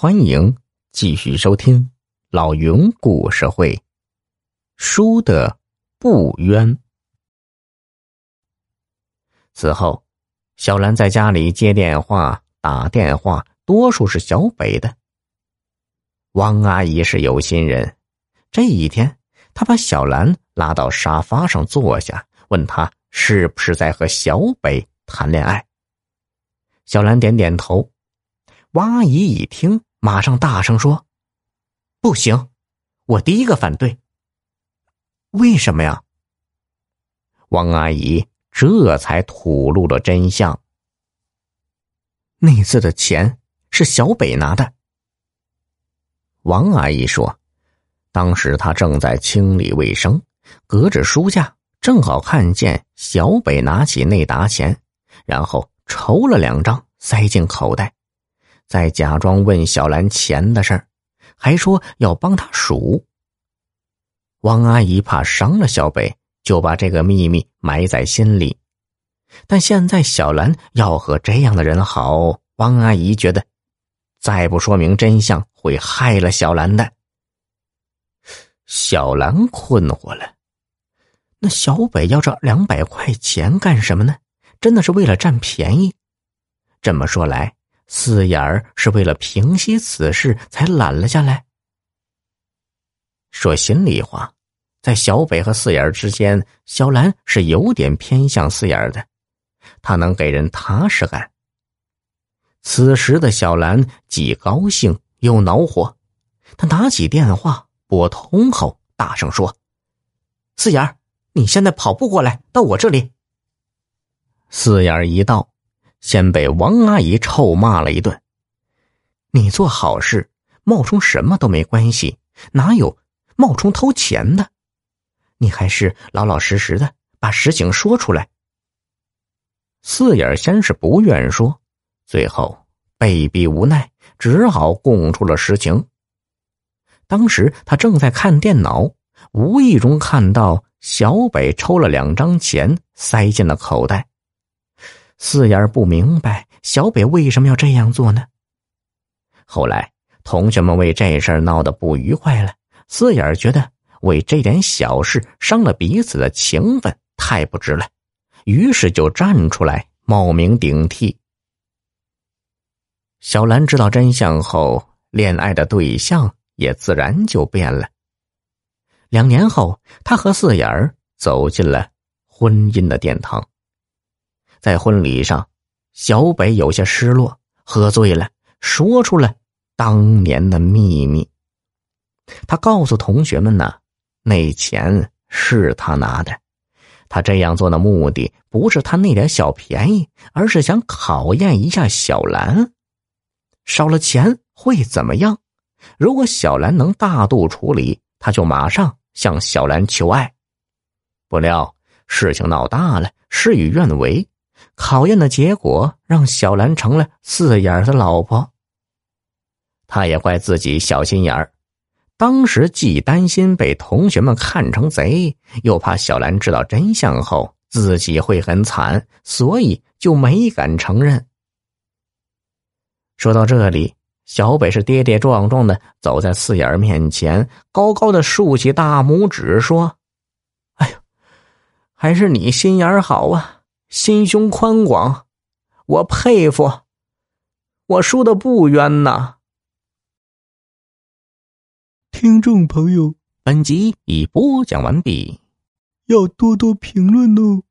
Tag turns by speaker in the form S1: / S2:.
S1: 欢迎继续收听老云故事会。输的不冤。此后，小兰在家里接电话、打电话，多数是小北的。王阿姨是有心人，这一天，她把小兰拉到沙发上坐下，问她是不是在和小北谈恋爱。小兰点点头。王阿姨一听。马上大声说：“不行，我第一个反对。为什么呀？”王阿姨这才吐露了真相。那次的钱是小北拿的。王阿姨说：“当时她正在清理卫生，隔着书架正好看见小北拿起那沓钱，然后抽了两张塞进口袋。”在假装问小兰钱的事儿，还说要帮他数。王阿姨怕伤了小北，就把这个秘密埋在心里。但现在小兰要和这样的人好，王阿姨觉得再不说明真相会害了小兰的。小兰困惑了，那小北要这两百块钱干什么呢？真的是为了占便宜？这么说来。四眼儿是为了平息此事才揽了下来。说心里话，在小北和四眼儿之间，小兰是有点偏向四眼儿的，她能给人踏实感。此时的小兰既高兴又恼火，她拿起电话拨通后，大声说：“四眼儿，你现在跑步过来到我这里。”四眼儿一到。先被王阿姨臭骂了一顿。你做好事冒充什么都没关系，哪有冒充偷钱的？你还是老老实实的把实情说出来。四眼先是不愿说，最后被逼无奈，只好供出了实情。当时他正在看电脑，无意中看到小北抽了两张钱，塞进了口袋。四眼不明白小北为什么要这样做呢？后来同学们为这事儿闹得不愉快了，四眼觉得为这点小事伤了彼此的情分太不值了，于是就站出来冒名顶替。小兰知道真相后，恋爱的对象也自然就变了。两年后，她和四眼儿走进了婚姻的殿堂。在婚礼上，小北有些失落，喝醉了，说出了当年的秘密。他告诉同学们呢，那钱是他拿的，他这样做的目的不是贪那点小便宜，而是想考验一下小兰，少了钱会怎么样？如果小兰能大度处理，他就马上向小兰求爱。不料事情闹大了，事与愿违。考验的结果让小兰成了四眼的老婆。他也怪自己小心眼儿，当时既担心被同学们看成贼，又怕小兰知道真相后自己会很惨，所以就没敢承认。说到这里，小北是跌跌撞撞的走在四眼面前，高高的竖起大拇指说：“哎呦，还是你心眼儿好啊！”心胸宽广，我佩服。我输的不冤呐。
S2: 听众朋友，
S1: 本集已播讲完毕，
S2: 要多多评论哦。